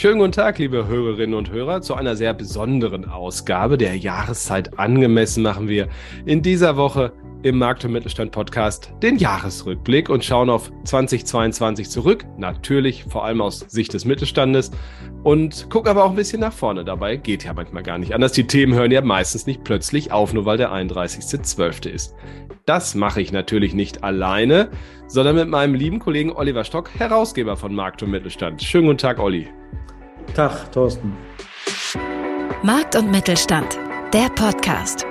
Schönen guten Tag, liebe Hörerinnen und Hörer, zu einer sehr besonderen Ausgabe der Jahreszeit angemessen machen wir in dieser Woche im Markt- und Mittelstand Podcast den Jahresrückblick und schauen auf 2022 zurück, natürlich vor allem aus Sicht des Mittelstandes und gucken aber auch ein bisschen nach vorne. Dabei geht ja manchmal gar nicht anders. Die Themen hören ja meistens nicht plötzlich auf, nur weil der 31.12. ist. Das mache ich natürlich nicht alleine, sondern mit meinem lieben Kollegen Oliver Stock, Herausgeber von Markt und Mittelstand. Schönen guten Tag, Olli. Tag, Thorsten. Markt und Mittelstand, der Podcast.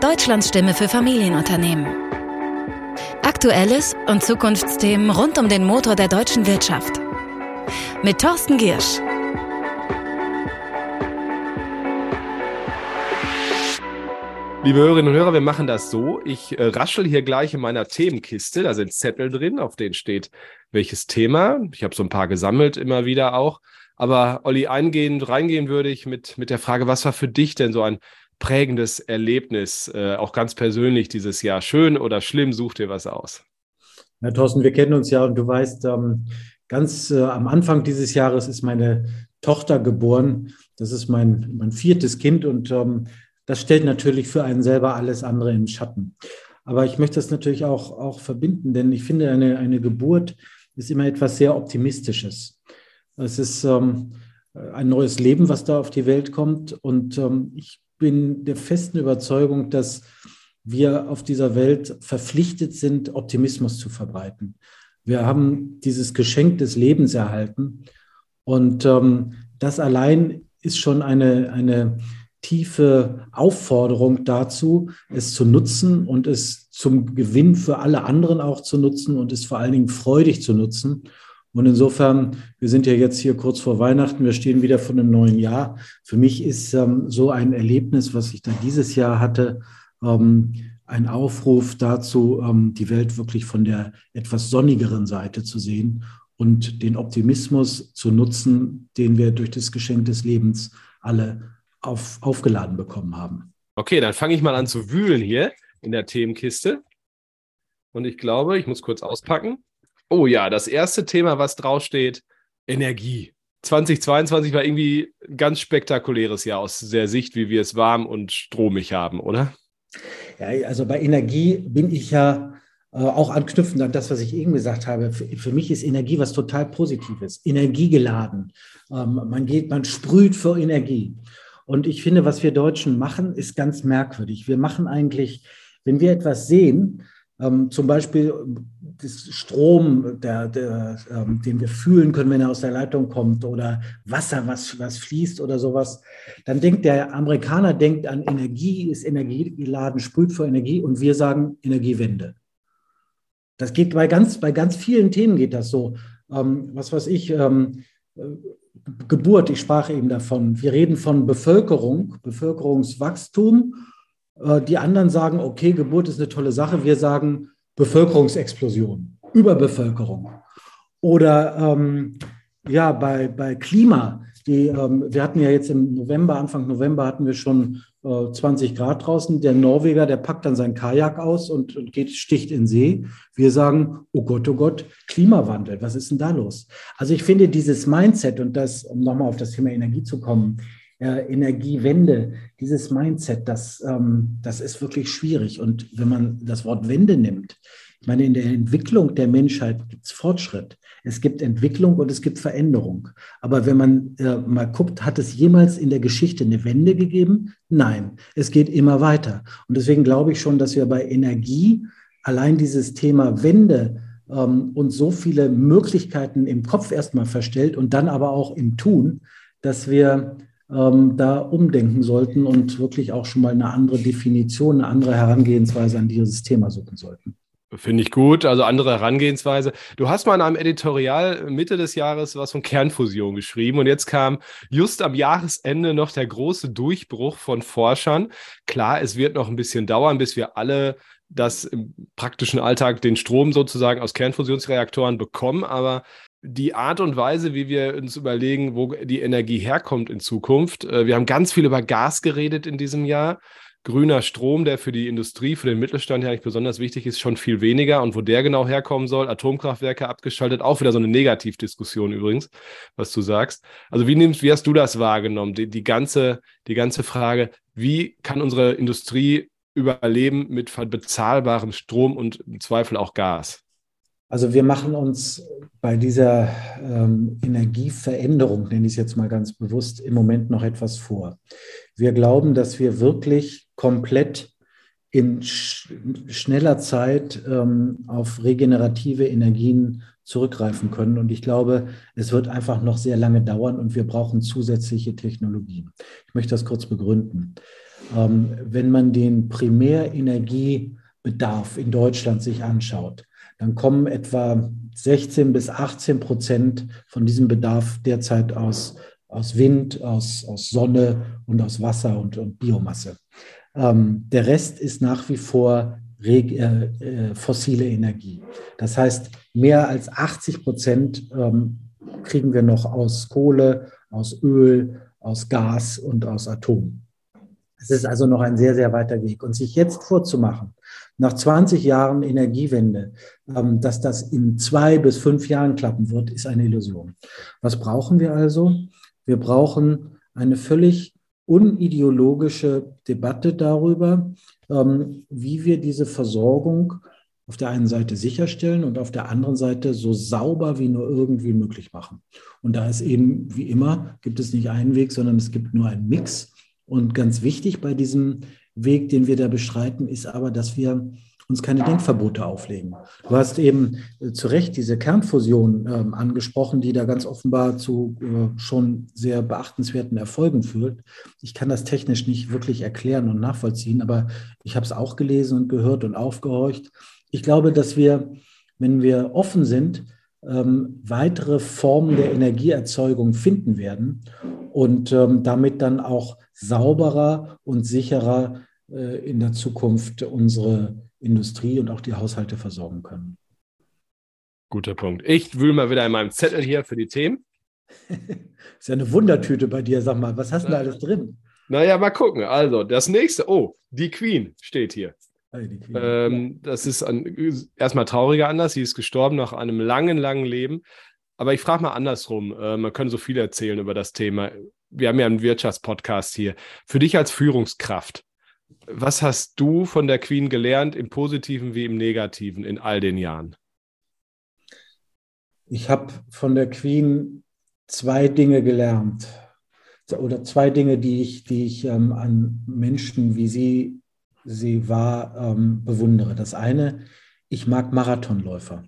Deutschlands Stimme für Familienunternehmen. Aktuelles und Zukunftsthemen rund um den Motor der deutschen Wirtschaft. Mit Thorsten Giersch. Liebe Hörerinnen und Hörer, wir machen das so. Ich äh, raschel hier gleich in meiner Themenkiste. Da sind Zettel drin, auf denen steht, welches Thema. Ich habe so ein paar gesammelt, immer wieder auch. Aber Olli, eingehend, reingehen würde ich mit, mit der Frage, was war für dich denn so ein prägendes Erlebnis, äh, auch ganz persönlich dieses Jahr? Schön oder schlimm? Such dir was aus. Na, Thorsten, wir kennen uns ja und du weißt, ähm, ganz äh, am Anfang dieses Jahres ist meine Tochter geboren. Das ist mein, mein viertes Kind und ähm, das stellt natürlich für einen selber alles andere im Schatten. Aber ich möchte das natürlich auch, auch verbinden, denn ich finde, eine, eine Geburt ist immer etwas sehr Optimistisches. Es ist ähm, ein neues Leben, was da auf die Welt kommt. Und ähm, ich bin der festen Überzeugung, dass wir auf dieser Welt verpflichtet sind, Optimismus zu verbreiten. Wir haben dieses Geschenk des Lebens erhalten. Und ähm, das allein ist schon eine, eine tiefe Aufforderung dazu, es zu nutzen und es zum Gewinn für alle anderen auch zu nutzen und es vor allen Dingen freudig zu nutzen. Und insofern, wir sind ja jetzt hier kurz vor Weihnachten, wir stehen wieder vor einem neuen Jahr. Für mich ist ähm, so ein Erlebnis, was ich da dieses Jahr hatte, ähm, ein Aufruf dazu, ähm, die Welt wirklich von der etwas sonnigeren Seite zu sehen und den Optimismus zu nutzen, den wir durch das Geschenk des Lebens alle auf, aufgeladen bekommen haben. Okay, dann fange ich mal an zu wühlen hier in der Themenkiste. Und ich glaube, ich muss kurz auspacken. Oh ja, das erste Thema, was draufsteht, Energie. 2022 war irgendwie ein ganz spektakuläres Jahr aus der Sicht, wie wir es warm und stromig haben, oder? Ja, also bei Energie bin ich ja äh, auch anknüpfend an das, was ich eben gesagt habe. Für, für, mich ist Energie was total Positives, energiegeladen. Ähm, man geht, man sprüht für Energie. Und ich finde, was wir Deutschen machen, ist ganz merkwürdig. Wir machen eigentlich, wenn wir etwas sehen, ähm, zum Beispiel das Strom, der, der, ähm, den wir fühlen können, wenn er aus der Leitung kommt, oder Wasser, was, was fließt oder sowas, dann denkt der Amerikaner denkt an Energie, ist energiegeladen, sprüht vor Energie und wir sagen Energiewende. Das geht bei ganz, bei ganz vielen Themen geht das so. Ähm, was weiß ich, ähm, Geburt, ich sprach eben davon. Wir reden von Bevölkerung, Bevölkerungswachstum. Äh, die anderen sagen, okay, Geburt ist eine tolle Sache. Wir sagen Bevölkerungsexplosion, Überbevölkerung. Oder ähm, ja, bei, bei Klima. Die, ähm, wir hatten ja jetzt im November, Anfang November hatten wir schon 20 äh, Grad draußen. Der Norweger, der packt dann sein Kajak aus und, und, geht, sticht in See. Wir sagen, oh Gott, oh Gott, Klimawandel, was ist denn da los? Also ich finde dieses Mindset und das, um nochmal auf das Thema Energie zu kommen, äh, Energiewende, dieses Mindset, das, ähm, das ist wirklich schwierig. Und wenn man das Wort Wende nimmt, ich meine, in der Entwicklung der Menschheit gibt es Fortschritt. Es gibt Entwicklung und es gibt Veränderung. Aber wenn man äh, mal guckt, hat es jemals in der Geschichte eine Wende gegeben? Nein, es geht immer weiter. Und deswegen glaube ich schon, dass wir bei Energie allein dieses Thema Wende ähm, uns so viele Möglichkeiten im Kopf erstmal verstellt und dann aber auch im Tun, dass wir ähm, da umdenken sollten und wirklich auch schon mal eine andere Definition, eine andere Herangehensweise an dieses Thema suchen sollten. Finde ich gut, also andere Herangehensweise. Du hast mal in einem Editorial Mitte des Jahres was von Kernfusion geschrieben und jetzt kam just am Jahresende noch der große Durchbruch von Forschern. Klar, es wird noch ein bisschen dauern, bis wir alle das im praktischen Alltag den Strom sozusagen aus Kernfusionsreaktoren bekommen, aber die Art und Weise, wie wir uns überlegen, wo die Energie herkommt in Zukunft. Äh, wir haben ganz viel über Gas geredet in diesem Jahr. grüner Strom, der für die Industrie, für den Mittelstand ja nicht besonders wichtig ist, schon viel weniger. Und wo der genau herkommen soll, Atomkraftwerke abgeschaltet, auch wieder so eine Negativdiskussion übrigens, was du sagst. Also wie nimmst, wie hast du das wahrgenommen? Die, die ganze, die ganze Frage, wie kann unsere Industrie überleben mit bezahlbarem Strom und im Zweifel auch Gas? Also wir machen uns bei dieser ähm, Energieveränderung, nenne ich es jetzt mal ganz bewusst, im Moment noch etwas vor. Wir glauben, dass wir wirklich komplett in sch schneller Zeit ähm, auf regenerative Energien zurückgreifen können. Und ich glaube, es wird einfach noch sehr lange dauern und wir brauchen zusätzliche Technologien. Ich möchte das kurz begründen. Ähm, wenn man den Primärenergiebedarf in Deutschland sich anschaut, dann kommen etwa 16 bis 18 Prozent von diesem Bedarf derzeit aus, aus Wind, aus, aus Sonne und aus Wasser und, und Biomasse. Ähm, der Rest ist nach wie vor reg, äh, äh, fossile Energie. Das heißt, mehr als 80 Prozent ähm, kriegen wir noch aus Kohle, aus Öl, aus Gas und aus Atom. Es ist also noch ein sehr, sehr weiter Weg. Und sich jetzt vorzumachen, nach 20 Jahren Energiewende, ähm, dass das in zwei bis fünf Jahren klappen wird, ist eine Illusion. Was brauchen wir also? Wir brauchen eine völlig unideologische Debatte darüber, ähm, wie wir diese Versorgung auf der einen Seite sicherstellen und auf der anderen Seite so sauber wie nur irgendwie möglich machen. Und da ist eben, wie immer, gibt es nicht einen Weg, sondern es gibt nur einen Mix. Und ganz wichtig bei diesem Weg, den wir da beschreiten, ist aber, dass wir uns keine Denkverbote auflegen. Du hast eben äh, zu Recht diese Kernfusion ähm, angesprochen, die da ganz offenbar zu äh, schon sehr beachtenswerten Erfolgen führt. Ich kann das technisch nicht wirklich erklären und nachvollziehen, aber ich habe es auch gelesen und gehört und aufgehorcht. Ich glaube, dass wir, wenn wir offen sind, ähm, weitere Formen der Energieerzeugung finden werden und ähm, damit dann auch sauberer und sicherer äh, in der Zukunft unsere Industrie und auch die Haushalte versorgen können. Guter Punkt. Ich wühle mal wieder in meinem Zettel hier für die Themen. ist ja eine Wundertüte bei dir, sag mal. Was hast du da alles drin? Naja, mal gucken. Also, das nächste. Oh, die Queen steht hier. Ah, ähm, das ist ein, erstmal trauriger Anlass. Sie ist gestorben nach einem langen, langen Leben. Aber ich frage mal andersrum. Äh, man kann so viel erzählen über das Thema. Wir haben ja einen Wirtschaftspodcast hier. Für dich als Führungskraft, was hast du von der Queen gelernt, im Positiven wie im Negativen in all den Jahren? Ich habe von der Queen zwei Dinge gelernt oder zwei Dinge, die ich, die ich ähm, an Menschen, wie sie sie war, ähm, bewundere. Das eine, ich mag Marathonläufer.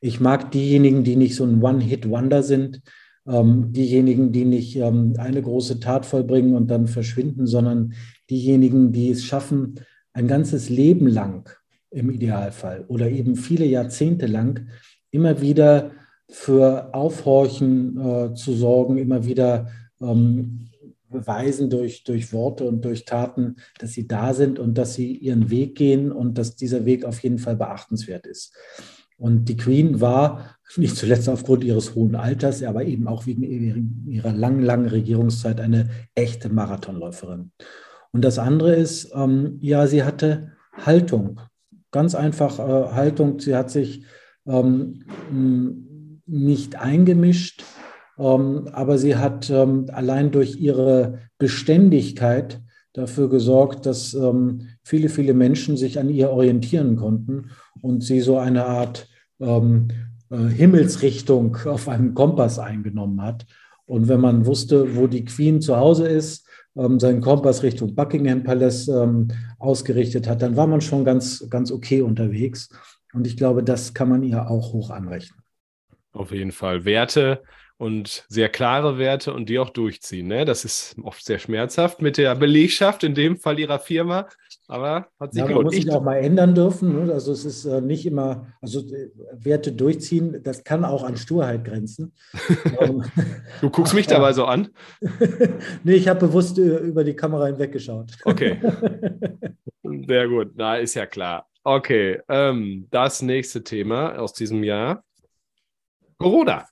Ich mag diejenigen, die nicht so ein One-Hit-Wonder sind, ähm, diejenigen, die nicht ähm, eine große Tat vollbringen und dann verschwinden, sondern diejenigen, die es schaffen, ein ganzes Leben lang im Idealfall oder eben viele Jahrzehnte lang immer wieder für Aufhorchen äh, zu sorgen, immer wieder ähm, beweisen durch, durch Worte und durch Taten, dass sie da sind und dass sie ihren Weg gehen und dass dieser Weg auf jeden Fall beachtenswert ist. Und die Queen war nicht zuletzt aufgrund ihres hohen Alters, aber eben auch wegen ihrer langen, langen Regierungszeit eine echte Marathonläuferin. Und das andere ist, ähm, ja, sie hatte Haltung. Ganz einfach äh, Haltung. Sie hat sich ähm, nicht eingemischt, ähm, aber sie hat ähm, allein durch ihre Beständigkeit dafür gesorgt, dass ähm, viele, viele Menschen sich an ihr orientieren konnten und sie so eine Art ähm, äh, Himmelsrichtung auf einem Kompass eingenommen hat. Und wenn man wusste, wo die Queen zu Hause ist, ähm, seinen Kompass Richtung Buckingham Palace ähm, ausgerichtet hat, dann war man schon ganz, ganz okay unterwegs. Und ich glaube, das kann man ihr auch hoch anrechnen. Auf jeden Fall. Werte und sehr klare Werte und die auch durchziehen. Ne? Das ist oft sehr schmerzhaft mit der Belegschaft, in dem Fall ihrer Firma, aber hat sich ja, gelohnt. Man muss sich auch mal ändern dürfen. Ne? Also es ist äh, nicht immer, also äh, Werte durchziehen, das kann auch an Sturheit grenzen. Ähm, du guckst mich dabei so an? nee, ich habe bewusst äh, über die Kamera hinweggeschaut. Okay. Sehr gut, na ist ja klar. Okay, ähm, das nächste Thema aus diesem Jahr. Corona.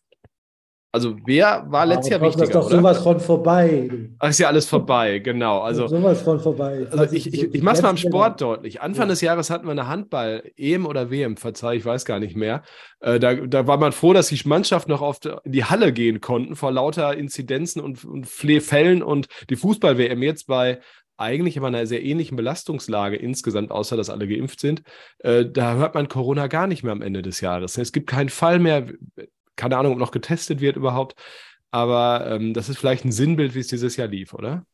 Also wer war letztes Jahr wichtiger? Das ist doch sowas von vorbei. Ach, ist ja alles vorbei, genau. Also sowas von vorbei. Also ich, ich, ich mache es mal im Sport deutlich. Anfang ja. des Jahres hatten wir eine Handball, EM oder WM, verzeih, ich weiß gar nicht mehr. Äh, da, da war man froh, dass die Mannschaft noch auf in die Halle gehen konnten vor lauter Inzidenzen und, und Fällen und die Fußball-WM jetzt bei eigentlich in einer sehr ähnlichen Belastungslage insgesamt, außer dass alle geimpft sind. Äh, da hört man Corona gar nicht mehr am Ende des Jahres. Es gibt keinen Fall mehr keine Ahnung, ob noch getestet wird überhaupt. Aber ähm, das ist vielleicht ein Sinnbild, wie es dieses Jahr lief, oder?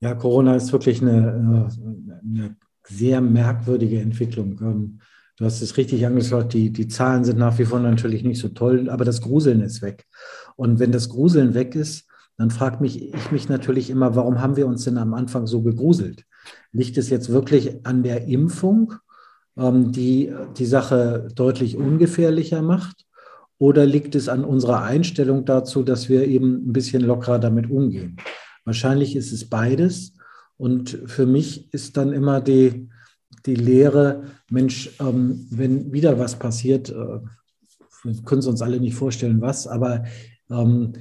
Ja, Corona ist wirklich eine, äh, eine sehr merkwürdige Entwicklung. Ähm, du hast es richtig angeschaut, die, die Zahlen sind nach wie vor natürlich nicht so toll, aber das Gruseln ist weg. Und wenn das Gruseln weg ist, dann fragt mich ich mich natürlich immer, warum haben wir uns denn am Anfang so gegruselt? Liegt es jetzt wirklich an der Impfung, ähm, die die Sache deutlich ungefährlicher macht? Oder liegt es an unserer Einstellung dazu, dass wir eben ein bisschen lockerer damit umgehen? Wahrscheinlich ist es beides. Und für mich ist dann immer die, die Lehre, Mensch, ähm, wenn wieder was passiert, äh, wir können es uns alle nicht vorstellen, was, aber ähm,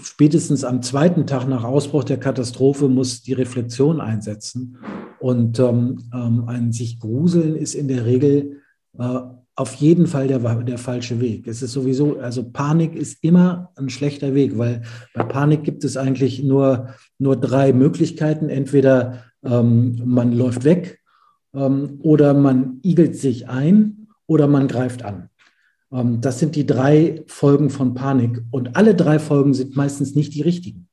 spätestens am zweiten Tag nach Ausbruch der Katastrophe muss die Reflexion einsetzen. Und ähm, ähm ein sich gruseln ist in der Regel äh, auf jeden Fall der, der falsche Weg. Es ist sowieso, also Panik ist immer ein schlechter Weg, weil bei Panik gibt es eigentlich nur, nur drei Möglichkeiten. Entweder ähm, man läuft weg ähm, oder man igelt sich ein oder man greift an. Ähm, das sind die drei Folgen von Panik. Und alle drei Folgen sind meistens nicht die richtigen.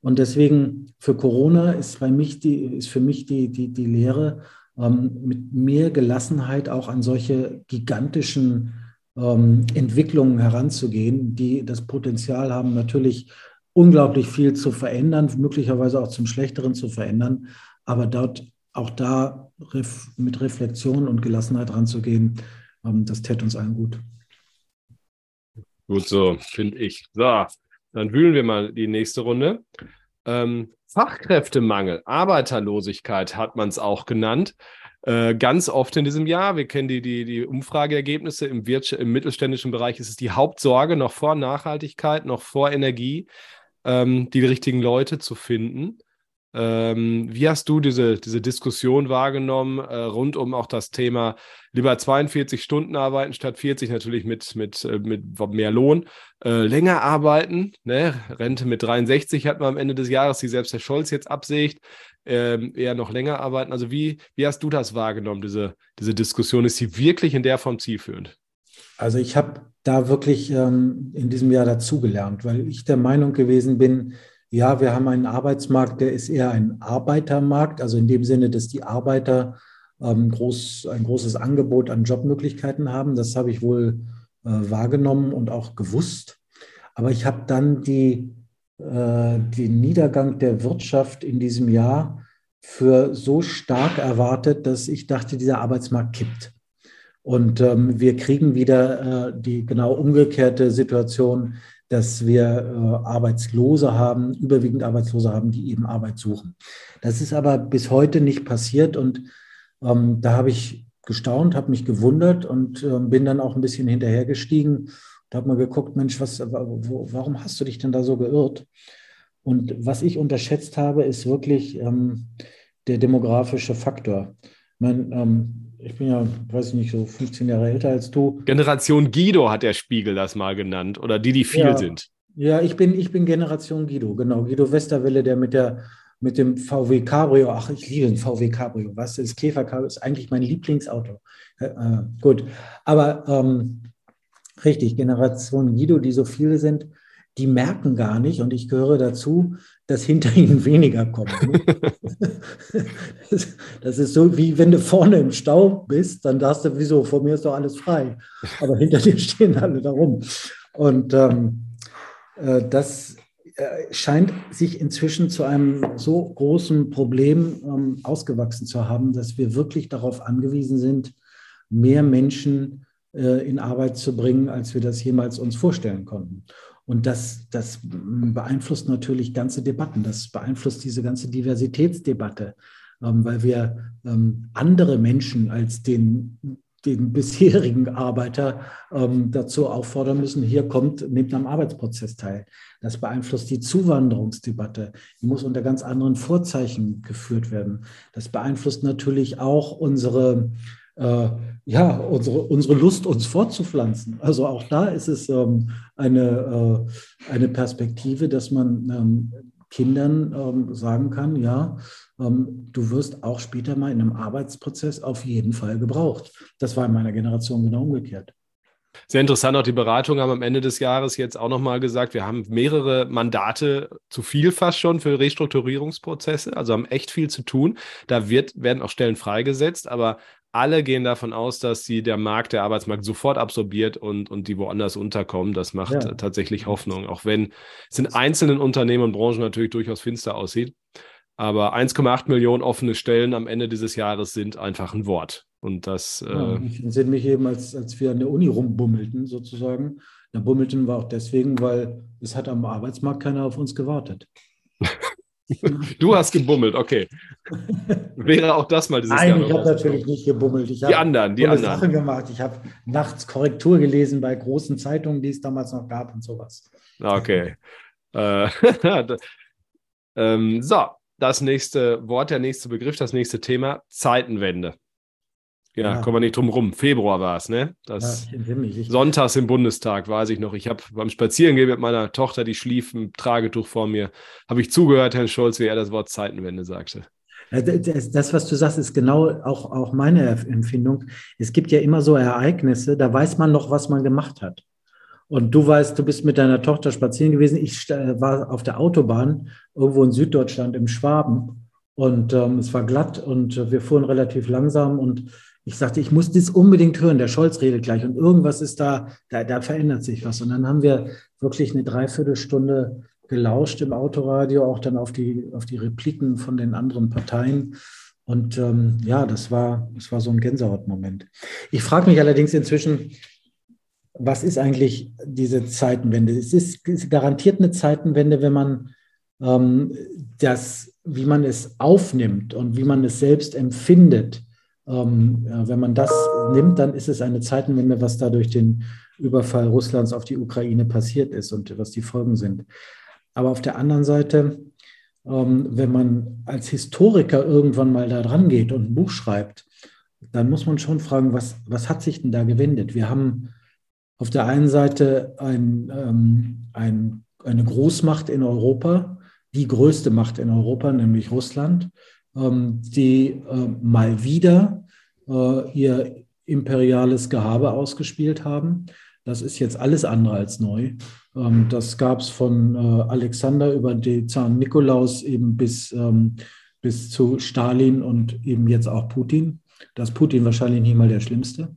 Und deswegen für Corona ist, bei mich die, ist für mich die, die, die Lehre, ähm, mit mehr Gelassenheit auch an solche gigantischen ähm, Entwicklungen heranzugehen, die das Potenzial haben, natürlich unglaublich viel zu verändern, möglicherweise auch zum Schlechteren zu verändern, aber dort auch da mit Reflexion und Gelassenheit ranzugehen, ähm, das täte uns allen gut. Gut so, finde ich. So, dann wühlen wir mal die nächste Runde. Ähm, Fachkräftemangel, Arbeiterlosigkeit hat man es auch genannt. Äh, ganz oft in diesem Jahr, wir kennen die, die, die Umfrageergebnisse im, im mittelständischen Bereich, ist es die Hauptsorge noch vor Nachhaltigkeit, noch vor Energie, ähm, die richtigen Leute zu finden. Ähm, wie hast du diese, diese Diskussion wahrgenommen, äh, rund um auch das Thema lieber 42 Stunden arbeiten statt 40, natürlich mit, mit, äh, mit mehr Lohn, äh, länger arbeiten, ne? Rente mit 63 hat man am Ende des Jahres, die selbst Herr Scholz jetzt absägt, ähm, eher noch länger arbeiten. Also wie, wie hast du das wahrgenommen, diese, diese Diskussion? Ist sie wirklich in der Form zielführend? Also ich habe da wirklich ähm, in diesem Jahr dazugelernt, weil ich der Meinung gewesen bin, ja, wir haben einen Arbeitsmarkt, der ist eher ein Arbeitermarkt, also in dem Sinne, dass die Arbeiter ähm, groß, ein großes Angebot an Jobmöglichkeiten haben. Das habe ich wohl äh, wahrgenommen und auch gewusst. Aber ich habe dann die, äh, den Niedergang der Wirtschaft in diesem Jahr für so stark erwartet, dass ich dachte, dieser Arbeitsmarkt kippt. Und ähm, wir kriegen wieder äh, die genau umgekehrte Situation, dass wir äh, Arbeitslose haben, überwiegend Arbeitslose haben, die eben Arbeit suchen. Das ist aber bis heute nicht passiert und ähm, da habe ich gestaunt, habe mich gewundert und äh, bin dann auch ein bisschen hinterhergestiegen und habe mal geguckt, Mensch, was, wo, warum hast du dich denn da so geirrt? Und was ich unterschätzt habe, ist wirklich ähm, der demografische Faktor. Ich meine, ähm, ich bin ja, weiß ich nicht, so 15 Jahre älter als du. Generation Guido hat der Spiegel das mal genannt oder die, die viel ja, sind. Ja, ich bin, ich bin Generation Guido, genau. Guido Westerwelle, der mit der mit dem VW Cabrio, ach, ich liebe den VW Cabrio, was ist Käfer Cabrio, ist eigentlich mein Lieblingsauto. Äh, äh, gut, aber ähm, richtig, Generation Guido, die so viele sind, die merken gar nicht, und ich gehöre dazu, dass hinter ihnen weniger kommen. das ist so, wie wenn du vorne im Stau bist, dann darfst du, wieso, vor mir ist doch alles frei. Aber hinter dir stehen alle da rum. Und ähm, äh, das äh, scheint sich inzwischen zu einem so großen Problem ähm, ausgewachsen zu haben, dass wir wirklich darauf angewiesen sind, mehr Menschen äh, in Arbeit zu bringen, als wir das jemals uns vorstellen konnten. Und das, das beeinflusst natürlich ganze Debatten. Das beeinflusst diese ganze Diversitätsdebatte, ähm, weil wir ähm, andere Menschen als den den bisherigen Arbeiter ähm, dazu auffordern müssen, hier kommt, nehmt am Arbeitsprozess teil. Das beeinflusst die Zuwanderungsdebatte. Die muss unter ganz anderen Vorzeichen geführt werden. Das beeinflusst natürlich auch unsere, äh, ja, unsere, unsere Lust, uns fortzupflanzen. Also auch da ist es ähm, eine, äh, eine Perspektive, dass man ähm, Kindern ähm, sagen kann, ja, ähm, du wirst auch später mal in einem Arbeitsprozess auf jeden Fall gebraucht. Das war in meiner Generation genau umgekehrt. Sehr interessant, auch die Beratungen haben am Ende des Jahres jetzt auch nochmal gesagt, wir haben mehrere Mandate, zu viel fast schon für Restrukturierungsprozesse, also haben echt viel zu tun. Da wird, werden auch Stellen freigesetzt, aber alle gehen davon aus, dass sie der Markt, der Arbeitsmarkt sofort absorbiert und, und die woanders unterkommen. Das macht ja. tatsächlich Hoffnung, auch wenn es in einzelnen Unternehmen und Branchen natürlich durchaus finster aussieht. Aber 1,8 Millionen offene Stellen am Ende dieses Jahres sind einfach ein Wort. Und das. Ja, äh, ich entsinne mich eben, als, als wir an der Uni rumbummelten, sozusagen. Da bummelten wir auch deswegen, weil es hat am Arbeitsmarkt keiner auf uns gewartet. du hast gebummelt, okay. Wäre auch das mal dieses Nein, Jahr ich habe natürlich nicht gebummelt. Ich die anderen, die anderen. Sachen gemacht. Ich habe nachts Korrektur gelesen bei großen Zeitungen, die es damals noch gab und sowas. Okay. Äh, ähm, so, das nächste Wort, der nächste Begriff, das nächste Thema, Zeitenwende. Ja, ja. kommen wir nicht drum rum. Februar war es, ne? Das ja, ich Sonntags im Bundestag, weiß ich noch. Ich habe beim Spazierengehen mit meiner Tochter, die schlief im Tragetuch vor mir, habe ich zugehört, Herrn Scholz, wie er das Wort Zeitenwende sagte. Das, was du sagst, ist genau auch, auch meine Empfindung. Es gibt ja immer so Ereignisse, da weiß man noch, was man gemacht hat. Und du weißt, du bist mit deiner Tochter spazieren gewesen. Ich war auf der Autobahn irgendwo in Süddeutschland im Schwaben und ähm, es war glatt und wir fuhren relativ langsam und ich sagte, ich muss das unbedingt hören. Der Scholz redet gleich und irgendwas ist da, da, da verändert sich was. Und dann haben wir wirklich eine Dreiviertelstunde gelauscht im Autoradio, auch dann auf die, auf die Repliken von den anderen Parteien. Und ähm, ja, das war, das war so ein Gänsehautmoment. Ich frage mich allerdings inzwischen, was ist eigentlich diese Zeitenwende? Es ist, ist garantiert eine Zeitenwende, wenn man ähm, das, wie man es aufnimmt und wie man es selbst empfindet. Ähm, ja, wenn man das nimmt, dann ist es eine Zeitenwende, was da durch den Überfall Russlands auf die Ukraine passiert ist und was die Folgen sind. Aber auf der anderen Seite, ähm, wenn man als Historiker irgendwann mal da dran geht und ein Buch schreibt, dann muss man schon fragen, was, was hat sich denn da gewendet? Wir haben auf der einen Seite ein, ähm, ein, eine Großmacht in Europa, die größte Macht in Europa, nämlich Russland, die äh, mal wieder äh, ihr imperiales Gehabe ausgespielt haben. Das ist jetzt alles andere als neu. Ähm, das gab es von äh, Alexander über den Zahn Nikolaus eben bis, ähm, bis zu Stalin und eben jetzt auch Putin. Das Putin wahrscheinlich nicht mal der Schlimmste.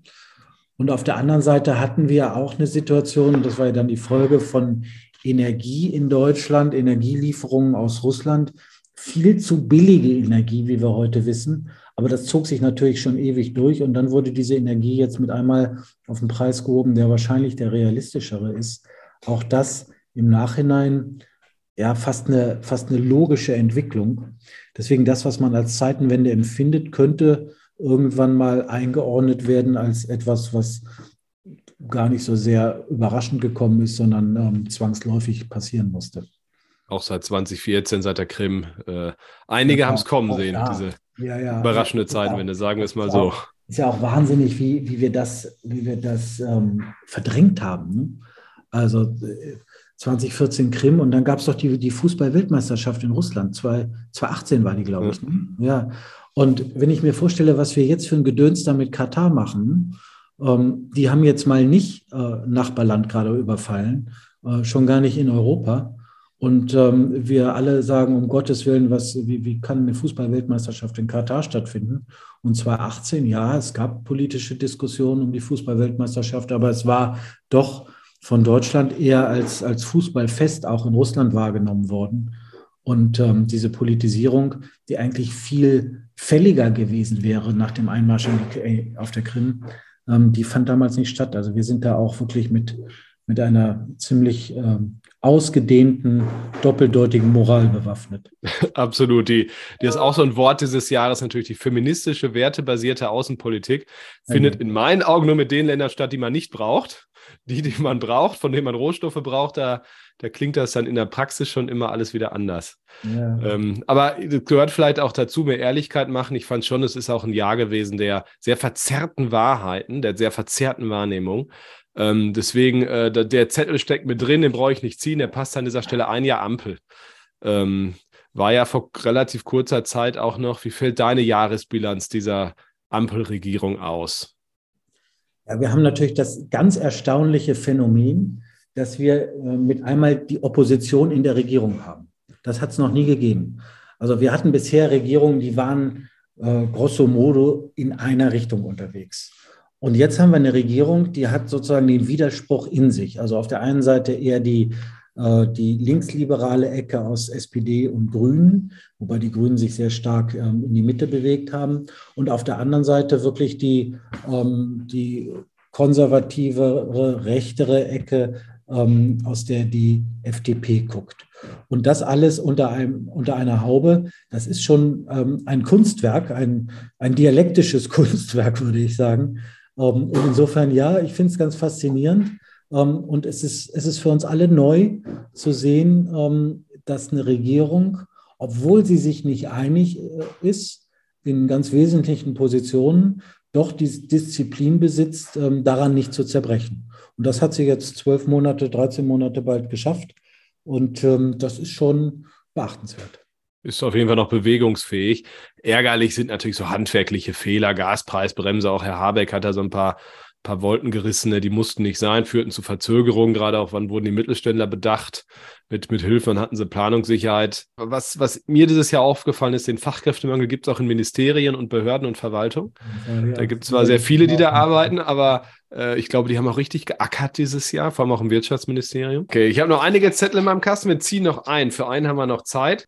Und auf der anderen Seite hatten wir auch eine Situation, das war ja dann die Folge von Energie in Deutschland, Energielieferungen aus Russland, viel zu billige Energie, wie wir heute wissen. Aber das zog sich natürlich schon ewig durch und dann wurde diese Energie jetzt mit einmal auf den Preis gehoben, der wahrscheinlich der realistischere ist. Auch das im Nachhinein ja fast eine, fast eine logische Entwicklung. Deswegen das, was man als Zeitenwende empfindet, könnte irgendwann mal eingeordnet werden als etwas, was gar nicht so sehr überraschend gekommen ist, sondern ähm, zwangsläufig passieren musste. Auch seit 2014, seit der Krim. Äh, einige ja, haben es kommen sehen, ja. diese ja, ja. überraschende Zeitenwende, sagen wir es mal so. Ist ja auch wahnsinnig, wie, wie wir das, wie wir das ähm, verdrängt haben. Ne? Also 2014 äh, Krim und dann gab es doch die, die Fußball-Weltmeisterschaft in Russland. 2018 war die, glaube ich. Ne? Ja. Und wenn ich mir vorstelle, was wir jetzt für ein Gedöns da mit Katar machen, ähm, die haben jetzt mal nicht äh, Nachbarland gerade überfallen, äh, schon gar nicht in Europa. Und ähm, wir alle sagen, um Gottes Willen, was, wie, wie kann eine Fußballweltmeisterschaft in Katar stattfinden? Und zwar 18, ja, es gab politische Diskussionen um die Fußballweltmeisterschaft, aber es war doch von Deutschland eher als, als Fußballfest auch in Russland wahrgenommen worden. Und ähm, diese Politisierung, die eigentlich viel fälliger gewesen wäre nach dem Einmarsch äh, auf der Krim, ähm, die fand damals nicht statt. Also wir sind da auch wirklich mit, mit einer ziemlich ähm, ausgedehnten, doppeldeutigen Moral bewaffnet. Absolut. Die, die ist auch so ein Wort dieses Jahres, natürlich die feministische, wertebasierte Außenpolitik, findet in meinen Augen nur mit den Ländern statt, die man nicht braucht. Die, die man braucht, von denen man Rohstoffe braucht, da, da klingt das dann in der Praxis schon immer alles wieder anders. Ja. Ähm, aber gehört vielleicht auch dazu, mehr Ehrlichkeit machen. Ich fand schon, es ist auch ein Jahr gewesen der sehr verzerrten Wahrheiten, der sehr verzerrten Wahrnehmung. Ähm, deswegen, äh, der Zettel steckt mit drin, den brauche ich nicht ziehen, der passt an dieser Stelle ein Jahr Ampel. Ähm, war ja vor relativ kurzer Zeit auch noch, wie fällt deine Jahresbilanz dieser Ampelregierung aus? Ja, wir haben natürlich das ganz erstaunliche Phänomen, dass wir äh, mit einmal die Opposition in der Regierung haben. Das hat es noch nie gegeben. Also wir hatten bisher Regierungen, die waren äh, grosso modo in einer Richtung unterwegs. Und jetzt haben wir eine Regierung, die hat sozusagen den Widerspruch in sich. Also auf der einen Seite eher die, äh, die linksliberale Ecke aus SPD und Grünen, wobei die Grünen sich sehr stark ähm, in die Mitte bewegt haben. Und auf der anderen Seite wirklich die, ähm, die konservativere, rechtere Ecke, ähm, aus der die FDP guckt. Und das alles unter, einem, unter einer Haube, das ist schon ein Kunstwerk, ein, ein dialektisches Kunstwerk, würde ich sagen, und insofern, ja, ich finde es ganz faszinierend. Ähm, und es ist, es ist für uns alle neu zu sehen, ähm, dass eine Regierung, obwohl sie sich nicht einig äh, ist in ganz wesentlichen Positionen, doch die Disziplin besitzt, daran nicht zu zerbrechen. Und das hat sie jetzt zwölf Monate, 13 Monate bald geschafft. Und das ist schon beachtenswert ist auf jeden Fall noch bewegungsfähig. Ärgerlich sind natürlich so handwerkliche Fehler, Gaspreisbremse. Auch Herr Habeck hat da so ein paar, paar Wolken gerissene, die mussten nicht sein, führten zu Verzögerungen. Gerade auch, wann wurden die Mittelständler bedacht? Mit, mit Hilfen hatten sie Planungssicherheit. Was, was mir dieses Jahr aufgefallen ist, den Fachkräftemangel gibt es auch in Ministerien und Behörden und Verwaltung. Da gibt es zwar sehr viele, die da arbeiten, aber äh, ich glaube, die haben auch richtig geackert dieses Jahr, vor allem auch im Wirtschaftsministerium. Okay, ich habe noch einige Zettel in meinem Kasten. Wir ziehen noch ein. Für einen haben wir noch Zeit.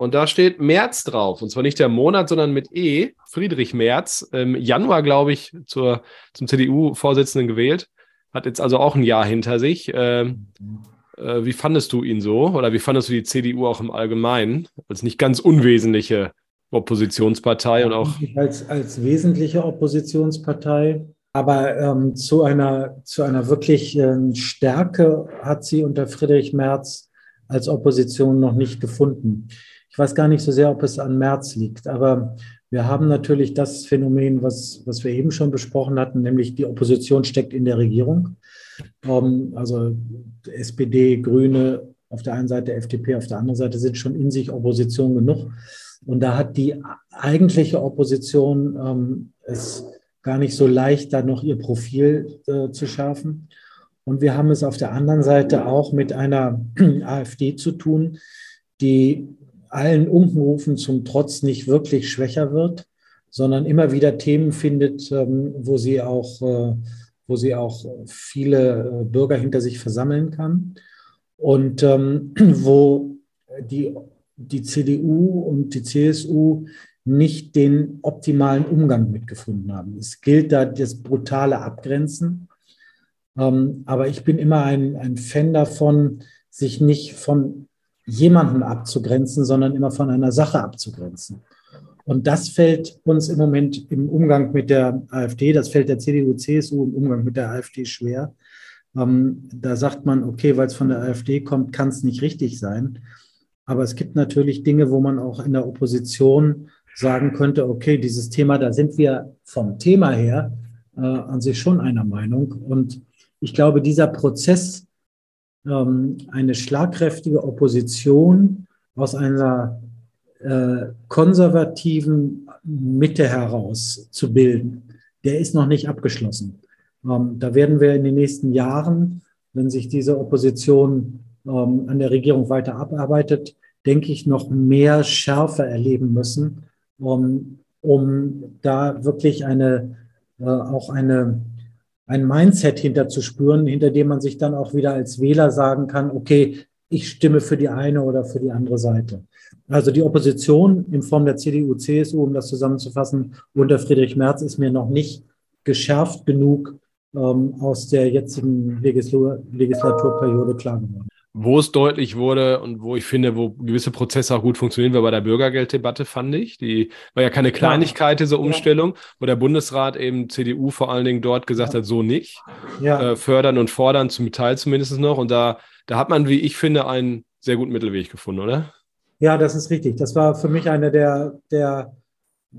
Und da steht März drauf. Und zwar nicht der Monat, sondern mit E. Friedrich Merz. Im Januar, glaube ich, zur, zum CDU-Vorsitzenden gewählt. Hat jetzt also auch ein Jahr hinter sich. Ähm, äh, wie fandest du ihn so? Oder wie fandest du die CDU auch im Allgemeinen? Als nicht ganz unwesentliche Oppositionspartei und auch. Als, als wesentliche Oppositionspartei. Aber ähm, zu, einer, zu einer wirklich äh, Stärke hat sie unter Friedrich Merz als Opposition noch nicht gefunden. Ich weiß gar nicht so sehr, ob es an März liegt, aber wir haben natürlich das Phänomen, was, was wir eben schon besprochen hatten, nämlich die Opposition steckt in der Regierung. Ähm, also SPD, Grüne auf der einen Seite, FDP auf der anderen Seite sind schon in sich Opposition genug. Und da hat die eigentliche Opposition ähm, es gar nicht so leicht, da noch ihr Profil äh, zu schärfen. Und wir haben es auf der anderen Seite auch mit einer AfD zu tun, die allen Unkenrufen zum Trotz nicht wirklich schwächer wird, sondern immer wieder Themen findet, ähm, wo sie auch, äh, wo sie auch viele äh, Bürger hinter sich versammeln kann und ähm, wo die, die CDU und die CSU nicht den optimalen Umgang mitgefunden haben. Es gilt da das brutale Abgrenzen. Ähm, aber ich bin immer ein, ein Fan davon, sich nicht von jemanden abzugrenzen, sondern immer von einer Sache abzugrenzen. Und das fällt uns im Moment im Umgang mit der AfD, das fällt der CDU, CSU im Umgang mit der AfD schwer. Ähm, da sagt man, okay, weil es von der AfD kommt, kann es nicht richtig sein. Aber es gibt natürlich Dinge, wo man auch in der Opposition sagen könnte, okay, dieses Thema, da sind wir vom Thema her äh, an sich schon einer Meinung. Und ich glaube, dieser Prozess ähm, eine schlagkräftige Opposition aus einer äh, konservativen Mitte heraus zu bilden, der ist noch nicht abgeschlossen. Ähm, da werden wir in den nächsten Jahren, wenn sich diese Opposition ähm, an der Regierung weiter abarbeitet, denke ich, noch mehr Schärfe erleben müssen, um, um da wirklich eine, äh, auch eine ein Mindset hinter zu spüren, hinter dem man sich dann auch wieder als Wähler sagen kann, okay, ich stimme für die eine oder für die andere Seite. Also die Opposition in Form der CDU, CSU, um das zusammenzufassen, unter Friedrich Merz ist mir noch nicht geschärft genug ähm, aus der jetzigen Legislatur Legislaturperiode klar geworden. Wo es deutlich wurde und wo ich finde, wo gewisse Prozesse auch gut funktionieren, war bei der Bürgergelddebatte, fand ich. Die war ja keine Kleinigkeit, diese Umstellung, ja. wo der Bundesrat eben CDU vor allen Dingen dort gesagt ja. hat, so nicht. Ja. Äh, fördern und fordern zum Teil zumindest noch. Und da, da hat man, wie ich finde, einen sehr guten Mittelweg gefunden, oder? Ja, das ist richtig. Das war für mich eine der, der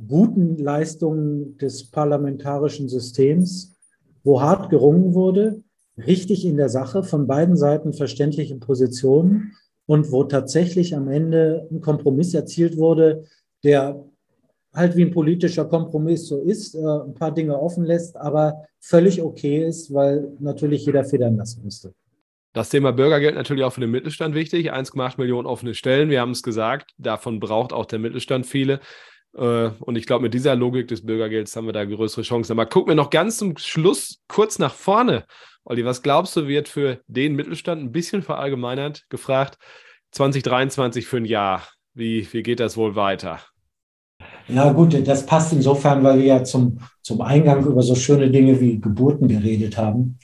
guten Leistungen des parlamentarischen Systems, wo hart gerungen wurde richtig in der Sache, von beiden Seiten verständliche Positionen und wo tatsächlich am Ende ein Kompromiss erzielt wurde, der halt wie ein politischer Kompromiss so ist, äh, ein paar Dinge offen lässt, aber völlig okay ist, weil natürlich jeder federn lassen müsste. Das Thema Bürgergeld natürlich auch für den Mittelstand wichtig. 1,8 Millionen offene Stellen. Wir haben es gesagt, davon braucht auch der Mittelstand viele. Äh, und ich glaube, mit dieser Logik des Bürgergelds haben wir da größere Chancen. Aber gucken wir noch ganz zum Schluss kurz nach vorne. Olli, was glaubst du, wird für den Mittelstand ein bisschen verallgemeinert gefragt? 2023 für ein Jahr. Wie, wie geht das wohl weiter? Ja, gut, das passt insofern, weil wir ja zum, zum Eingang über so schöne Dinge wie Geburten geredet haben.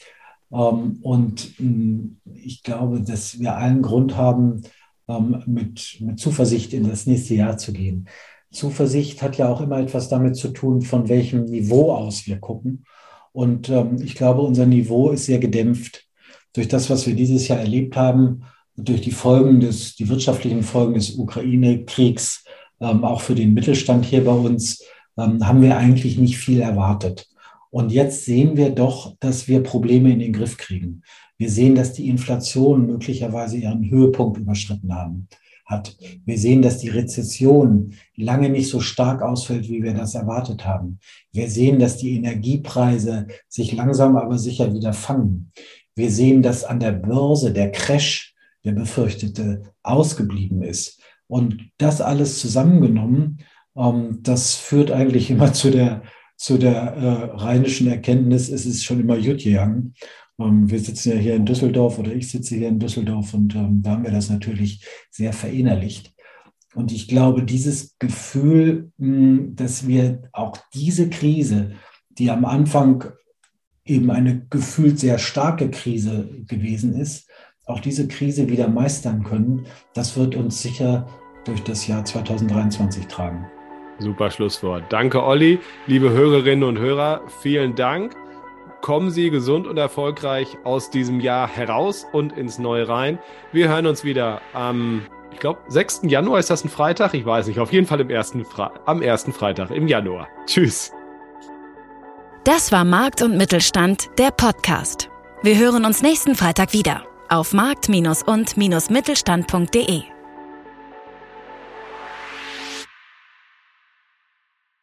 Ähm, und hm, ich glaube, dass wir allen Grund haben, ähm, mit, mit Zuversicht in das nächste Jahr zu gehen. Zuversicht hat ja auch immer etwas damit zu tun, von welchem Niveau aus wir gucken. Und ähm, ich glaube, unser Niveau ist sehr gedämpft durch das, was wir dieses Jahr erlebt haben, durch die Folgen des, die wirtschaftlichen Folgen des Ukraine-Kriegs, ähm, auch für den Mittelstand hier bei uns, ähm, haben wir eigentlich nicht viel erwartet. Und jetzt sehen wir doch, dass wir Probleme in den Griff kriegen. Wir sehen, dass die Inflation möglicherweise ihren Höhepunkt überschritten haben hat. Wir sehen, dass die Rezession lange nicht so stark ausfällt, wie wir das erwartet haben. Wir sehen, dass die Energiepreise sich langsam aber sicher wieder fangen. Wir sehen, dass an der Börse der Crash, der befürchtete, ausgeblieben ist. Und das alles zusammengenommen, ähm, das führt eigentlich immer zu der, zu der äh, rheinischen Erkenntnis, es ist schon immer gut. Ähm, wir sitzen ja hier in Düsseldorf oder ich sitze hier in Düsseldorf und ähm, da haben wir das natürlich sehr verinnerlicht. Und ich glaube, dieses Gefühl, hm, dass wir auch diese Krise, die am Anfang eben eine gefühlt sehr starke Krise gewesen ist, auch diese Krise wieder meistern können, das wird uns sicher durch das Jahr 2023 tragen. Super Schlusswort. Danke, Olli. Liebe Hörerinnen und Hörer, vielen Dank kommen Sie gesund und erfolgreich aus diesem Jahr heraus und ins neue rein. Wir hören uns wieder am, ich glaube, 6. Januar ist das ein Freitag? Ich weiß nicht. Auf jeden Fall im ersten am ersten Freitag im Januar. Tschüss. Das war Markt und Mittelstand, der Podcast. Wir hören uns nächsten Freitag wieder auf markt- und-mittelstand.de.